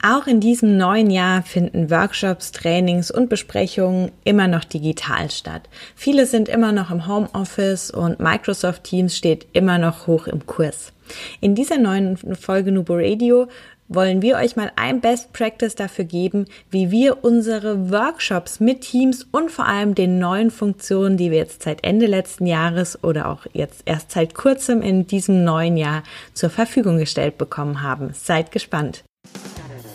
Auch in diesem neuen Jahr finden Workshops, Trainings und Besprechungen immer noch digital statt. Viele sind immer noch im Homeoffice und Microsoft Teams steht immer noch hoch im Kurs. In dieser neuen Folge Nubo Radio wollen wir euch mal ein Best Practice dafür geben, wie wir unsere Workshops mit Teams und vor allem den neuen Funktionen, die wir jetzt seit Ende letzten Jahres oder auch jetzt erst seit kurzem in diesem neuen Jahr zur Verfügung gestellt bekommen haben. Seid gespannt.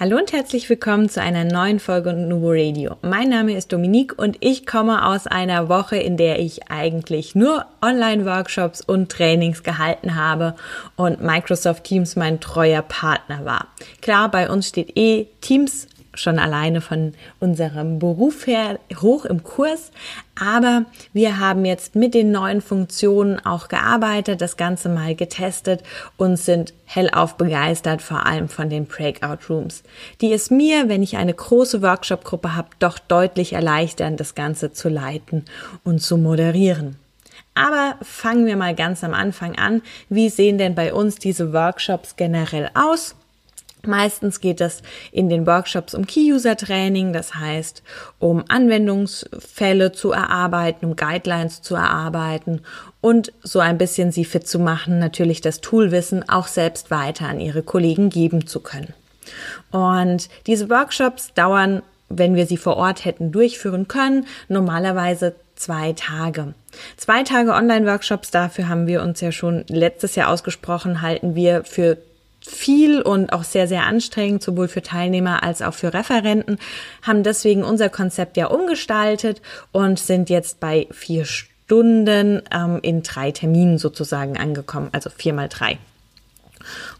Hallo und herzlich willkommen zu einer neuen Folge Nubo Radio. Mein Name ist Dominique und ich komme aus einer Woche, in der ich eigentlich nur Online-Workshops und Trainings gehalten habe und Microsoft Teams mein treuer Partner war. Klar, bei uns steht eh Teams schon alleine von unserem Beruf her hoch im Kurs. Aber wir haben jetzt mit den neuen Funktionen auch gearbeitet, das Ganze mal getestet und sind hellauf begeistert, vor allem von den Breakout Rooms, die es mir, wenn ich eine große Workshop-Gruppe habe, doch deutlich erleichtern, das Ganze zu leiten und zu moderieren. Aber fangen wir mal ganz am Anfang an. Wie sehen denn bei uns diese Workshops generell aus? Meistens geht es in den Workshops um Key-User-Training, das heißt, um Anwendungsfälle zu erarbeiten, um Guidelines zu erarbeiten und so ein bisschen sie fit zu machen, natürlich das Toolwissen auch selbst weiter an ihre Kollegen geben zu können. Und diese Workshops dauern, wenn wir sie vor Ort hätten durchführen können, normalerweise zwei Tage. Zwei Tage Online-Workshops, dafür haben wir uns ja schon letztes Jahr ausgesprochen, halten wir für viel und auch sehr, sehr anstrengend, sowohl für Teilnehmer als auch für Referenten, haben deswegen unser Konzept ja umgestaltet und sind jetzt bei vier Stunden ähm, in drei Terminen sozusagen angekommen, also vier mal drei.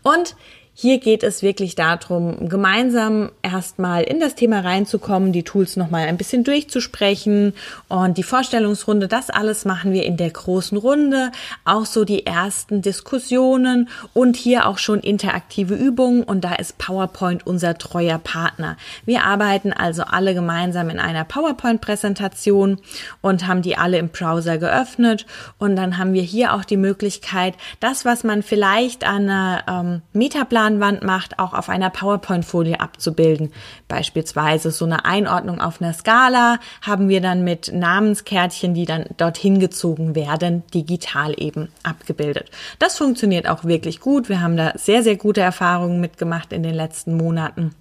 Und hier geht es wirklich darum, gemeinsam erstmal in das Thema reinzukommen, die Tools nochmal ein bisschen durchzusprechen und die Vorstellungsrunde, das alles machen wir in der großen Runde, auch so die ersten Diskussionen und hier auch schon interaktive Übungen und da ist PowerPoint unser treuer Partner. Wir arbeiten also alle gemeinsam in einer PowerPoint-Präsentation und haben die alle im Browser geöffnet und dann haben wir hier auch die Möglichkeit, das, was man vielleicht an einer ähm, Metaplan Planwand macht, auch auf einer PowerPoint-Folie abzubilden. Beispielsweise so eine Einordnung auf einer Skala haben wir dann mit Namenskärtchen, die dann dorthin gezogen werden, digital eben abgebildet. Das funktioniert auch wirklich gut. Wir haben da sehr, sehr gute Erfahrungen mitgemacht in den letzten Monaten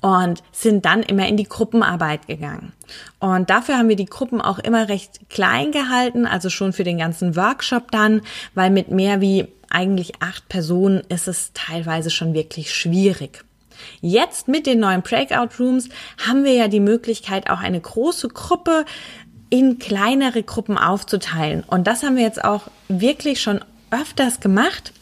und sind dann immer in die Gruppenarbeit gegangen. Und dafür haben wir die Gruppen auch immer recht klein gehalten, also schon für den ganzen Workshop dann, weil mit mehr wie eigentlich acht Personen ist es teilweise schon wirklich schwierig. Jetzt mit den neuen Breakout Rooms haben wir ja die Möglichkeit, auch eine große Gruppe in kleinere Gruppen aufzuteilen. Und das haben wir jetzt auch wirklich schon öfters gemacht.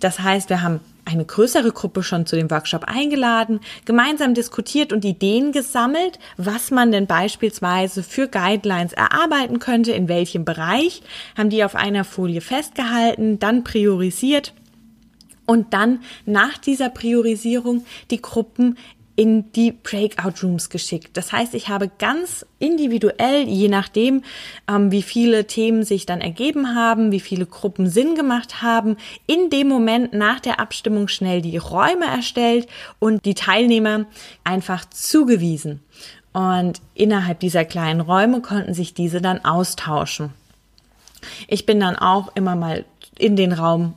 Das heißt, wir haben eine größere Gruppe schon zu dem Workshop eingeladen, gemeinsam diskutiert und Ideen gesammelt, was man denn beispielsweise für Guidelines erarbeiten könnte, in welchem Bereich, haben die auf einer Folie festgehalten, dann priorisiert und dann nach dieser Priorisierung die Gruppen in die Breakout Rooms geschickt. Das heißt, ich habe ganz individuell, je nachdem, ähm, wie viele Themen sich dann ergeben haben, wie viele Gruppen Sinn gemacht haben, in dem Moment nach der Abstimmung schnell die Räume erstellt und die Teilnehmer einfach zugewiesen. Und innerhalb dieser kleinen Räume konnten sich diese dann austauschen. Ich bin dann auch immer mal in den Raum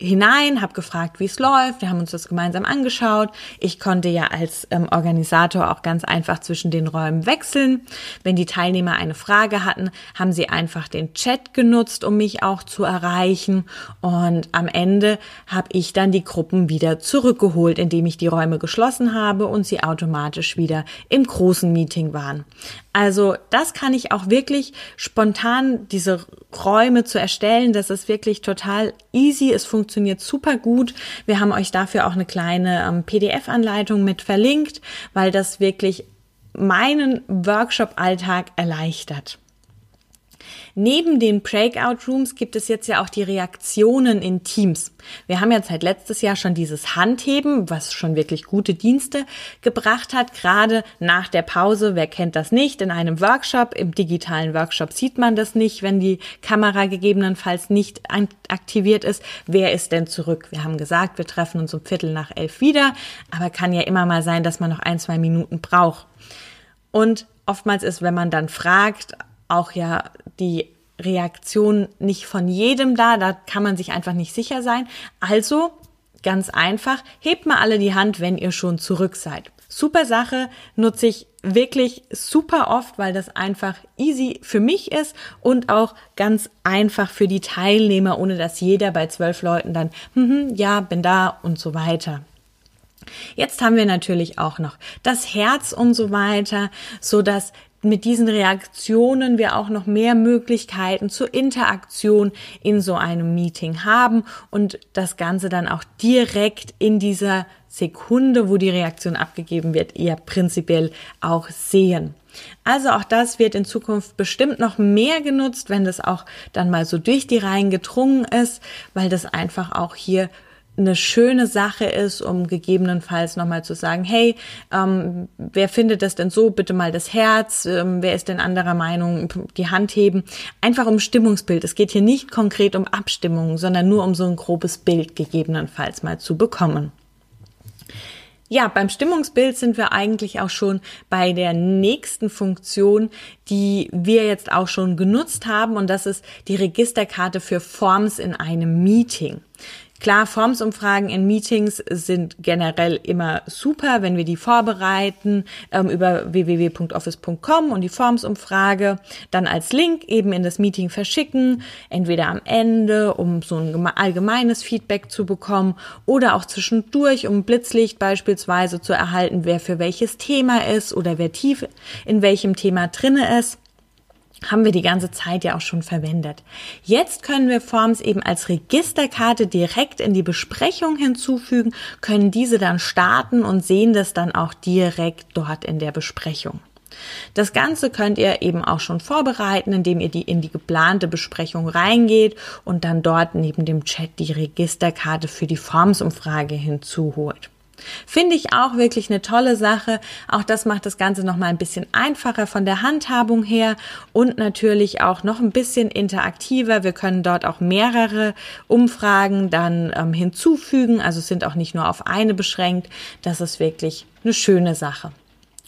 hinein, habe gefragt, wie es läuft. Wir haben uns das gemeinsam angeschaut. Ich konnte ja als ähm, Organisator auch ganz einfach zwischen den Räumen wechseln. Wenn die Teilnehmer eine Frage hatten, haben sie einfach den Chat genutzt, um mich auch zu erreichen. Und am Ende habe ich dann die Gruppen wieder zurückgeholt, indem ich die Räume geschlossen habe und sie automatisch wieder im großen Meeting waren. Also das kann ich auch wirklich spontan, diese Räume zu erstellen. Das ist wirklich total easy. Es funktioniert super gut. Wir haben euch dafür auch eine kleine ähm, PDF-Anleitung mit verlinkt, weil das wirklich meinen Workshop-Alltag erleichtert. Neben den Breakout Rooms gibt es jetzt ja auch die Reaktionen in Teams. Wir haben ja seit letztes Jahr schon dieses Handheben, was schon wirklich gute Dienste gebracht hat, gerade nach der Pause. Wer kennt das nicht? In einem Workshop, im digitalen Workshop sieht man das nicht, wenn die Kamera gegebenenfalls nicht aktiviert ist. Wer ist denn zurück? Wir haben gesagt, wir treffen uns um Viertel nach elf wieder, aber kann ja immer mal sein, dass man noch ein, zwei Minuten braucht. Und oftmals ist, wenn man dann fragt, auch ja die Reaktion nicht von jedem da, da kann man sich einfach nicht sicher sein. Also ganz einfach, hebt mal alle die Hand, wenn ihr schon zurück seid. Super Sache, nutze ich wirklich super oft, weil das einfach easy für mich ist und auch ganz einfach für die Teilnehmer, ohne dass jeder bei zwölf Leuten dann, hm, ja, bin da und so weiter. Jetzt haben wir natürlich auch noch das Herz und so weiter, so dass mit diesen Reaktionen wir auch noch mehr Möglichkeiten zur Interaktion in so einem Meeting haben und das Ganze dann auch direkt in dieser Sekunde, wo die Reaktion abgegeben wird, eher prinzipiell auch sehen. Also auch das wird in Zukunft bestimmt noch mehr genutzt, wenn das auch dann mal so durch die Reihen gedrungen ist, weil das einfach auch hier eine schöne Sache ist, um gegebenenfalls nochmal zu sagen, hey, ähm, wer findet das denn so? Bitte mal das Herz. Ähm, wer ist denn anderer Meinung? Die Hand heben. Einfach um Stimmungsbild. Es geht hier nicht konkret um Abstimmungen, sondern nur um so ein grobes Bild gegebenenfalls mal zu bekommen. Ja, beim Stimmungsbild sind wir eigentlich auch schon bei der nächsten Funktion, die wir jetzt auch schon genutzt haben und das ist die Registerkarte für Forms in einem Meeting. Klar, Formsumfragen in Meetings sind generell immer super, wenn wir die vorbereiten ähm, über www.office.com und die Formsumfrage dann als Link eben in das Meeting verschicken, entweder am Ende, um so ein allgemeines Feedback zu bekommen oder auch zwischendurch, um Blitzlicht beispielsweise zu erhalten, wer für welches Thema ist oder wer tief in welchem Thema drinne ist haben wir die ganze Zeit ja auch schon verwendet. Jetzt können wir Forms eben als Registerkarte direkt in die Besprechung hinzufügen, können diese dann starten und sehen das dann auch direkt dort in der Besprechung. Das Ganze könnt ihr eben auch schon vorbereiten, indem ihr die in die geplante Besprechung reingeht und dann dort neben dem Chat die Registerkarte für die Formsumfrage hinzuholt. Finde ich auch wirklich eine tolle Sache. Auch das macht das Ganze noch mal ein bisschen einfacher von der Handhabung her und natürlich auch noch ein bisschen interaktiver. Wir können dort auch mehrere Umfragen dann ähm, hinzufügen. Also sind auch nicht nur auf eine beschränkt. Das ist wirklich eine schöne Sache.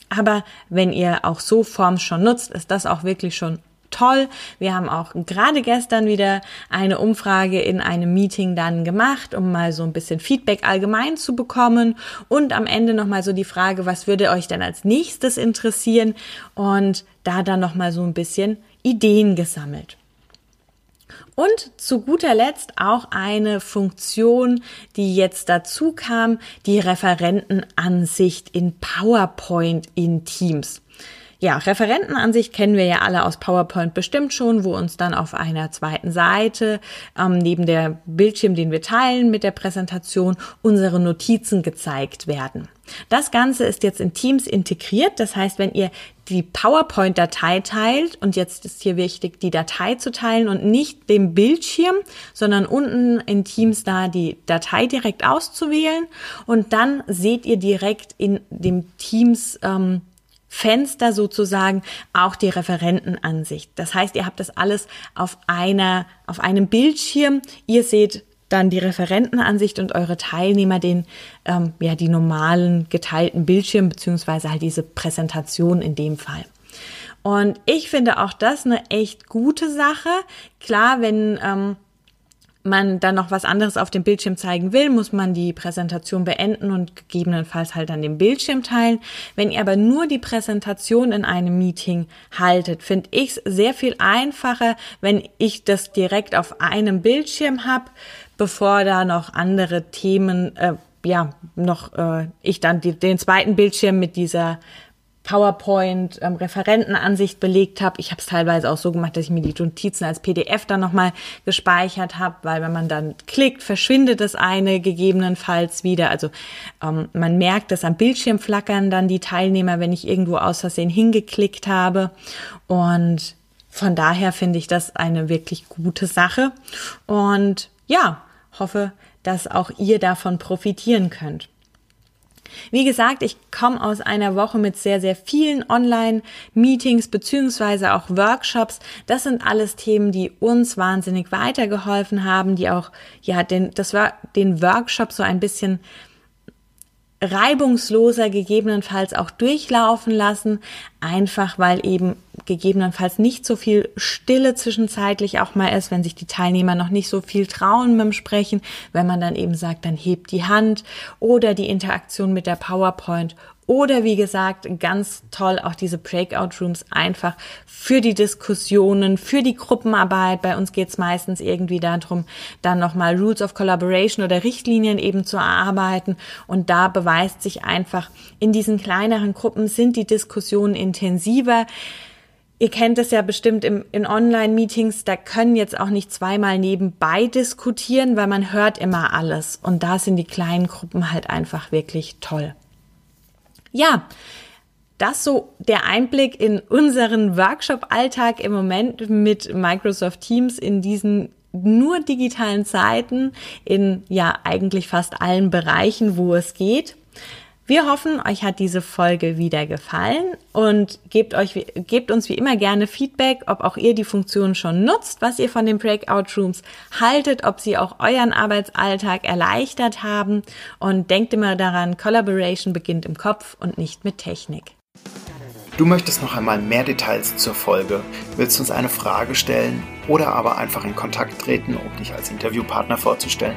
Aber wenn ihr auch so Forms schon nutzt, ist das auch wirklich schon toll. Wir haben auch gerade gestern wieder eine Umfrage in einem Meeting dann gemacht, um mal so ein bisschen Feedback allgemein zu bekommen und am Ende nochmal so die Frage, was würde euch denn als nächstes interessieren und da dann nochmal so ein bisschen Ideen gesammelt. Und zu guter Letzt auch eine Funktion, die jetzt dazu kam, die Referentenansicht in PowerPoint in Teams. Ja, Referentenansicht kennen wir ja alle aus PowerPoint bestimmt schon, wo uns dann auf einer zweiten Seite ähm, neben der Bildschirm, den wir teilen mit der Präsentation, unsere Notizen gezeigt werden. Das Ganze ist jetzt in Teams integriert. Das heißt, wenn ihr die PowerPoint-Datei teilt, und jetzt ist hier wichtig, die Datei zu teilen und nicht den Bildschirm, sondern unten in Teams da die Datei direkt auszuwählen. Und dann seht ihr direkt in dem Teams ähm, Fenster sozusagen auch die Referentenansicht. Das heißt, ihr habt das alles auf einer, auf einem Bildschirm. Ihr seht dann die Referentenansicht und eure Teilnehmer den, ähm, ja, die normalen geteilten Bildschirm beziehungsweise halt diese Präsentation in dem Fall. Und ich finde auch das eine echt gute Sache. Klar, wenn ähm, man dann noch was anderes auf dem Bildschirm zeigen will, muss man die Präsentation beenden und gegebenenfalls halt an dem Bildschirm teilen. Wenn ihr aber nur die Präsentation in einem Meeting haltet, finde ich es sehr viel einfacher, wenn ich das direkt auf einem Bildschirm habe, bevor da noch andere Themen, äh, ja, noch äh, ich dann die, den zweiten Bildschirm mit dieser PowerPoint ähm, Referentenansicht belegt habe. Ich habe es teilweise auch so gemacht, dass ich mir die Notizen als PDF dann nochmal gespeichert habe, weil wenn man dann klickt, verschwindet das eine gegebenenfalls wieder. Also ähm, man merkt dass am Bildschirm flackern dann die Teilnehmer, wenn ich irgendwo aus Versehen hingeklickt habe. Und von daher finde ich das eine wirklich gute Sache und ja, hoffe, dass auch ihr davon profitieren könnt. Wie gesagt, ich komme aus einer Woche mit sehr, sehr vielen Online-Meetings beziehungsweise auch Workshops. Das sind alles Themen, die uns wahnsinnig weitergeholfen haben, die auch, ja, den, das war den Workshop so ein bisschen reibungsloser gegebenenfalls auch durchlaufen lassen, einfach weil eben gegebenenfalls nicht so viel Stille zwischenzeitlich auch mal ist, wenn sich die Teilnehmer noch nicht so viel trauen beim Sprechen, wenn man dann eben sagt, dann hebt die Hand oder die Interaktion mit der PowerPoint oder wie gesagt, ganz toll auch diese Breakout Rooms einfach für die Diskussionen, für die Gruppenarbeit. Bei uns geht es meistens irgendwie darum, dann nochmal Rules of Collaboration oder Richtlinien eben zu erarbeiten. Und da beweist sich einfach, in diesen kleineren Gruppen sind die Diskussionen intensiver. Ihr kennt es ja bestimmt im, in Online-Meetings, da können jetzt auch nicht zweimal nebenbei diskutieren, weil man hört immer alles. Und da sind die kleinen Gruppen halt einfach wirklich toll. Ja, das so der Einblick in unseren Workshop-Alltag im Moment mit Microsoft Teams in diesen nur digitalen Zeiten in ja eigentlich fast allen Bereichen, wo es geht. Wir hoffen, euch hat diese Folge wieder gefallen und gebt euch, gebt uns wie immer gerne Feedback, ob auch ihr die Funktion schon nutzt, was ihr von den Breakout Rooms haltet, ob sie auch euren Arbeitsalltag erleichtert haben und denkt immer daran, Collaboration beginnt im Kopf und nicht mit Technik. Du möchtest noch einmal mehr Details zur Folge, willst uns eine Frage stellen oder aber einfach in Kontakt treten, um dich als Interviewpartner vorzustellen?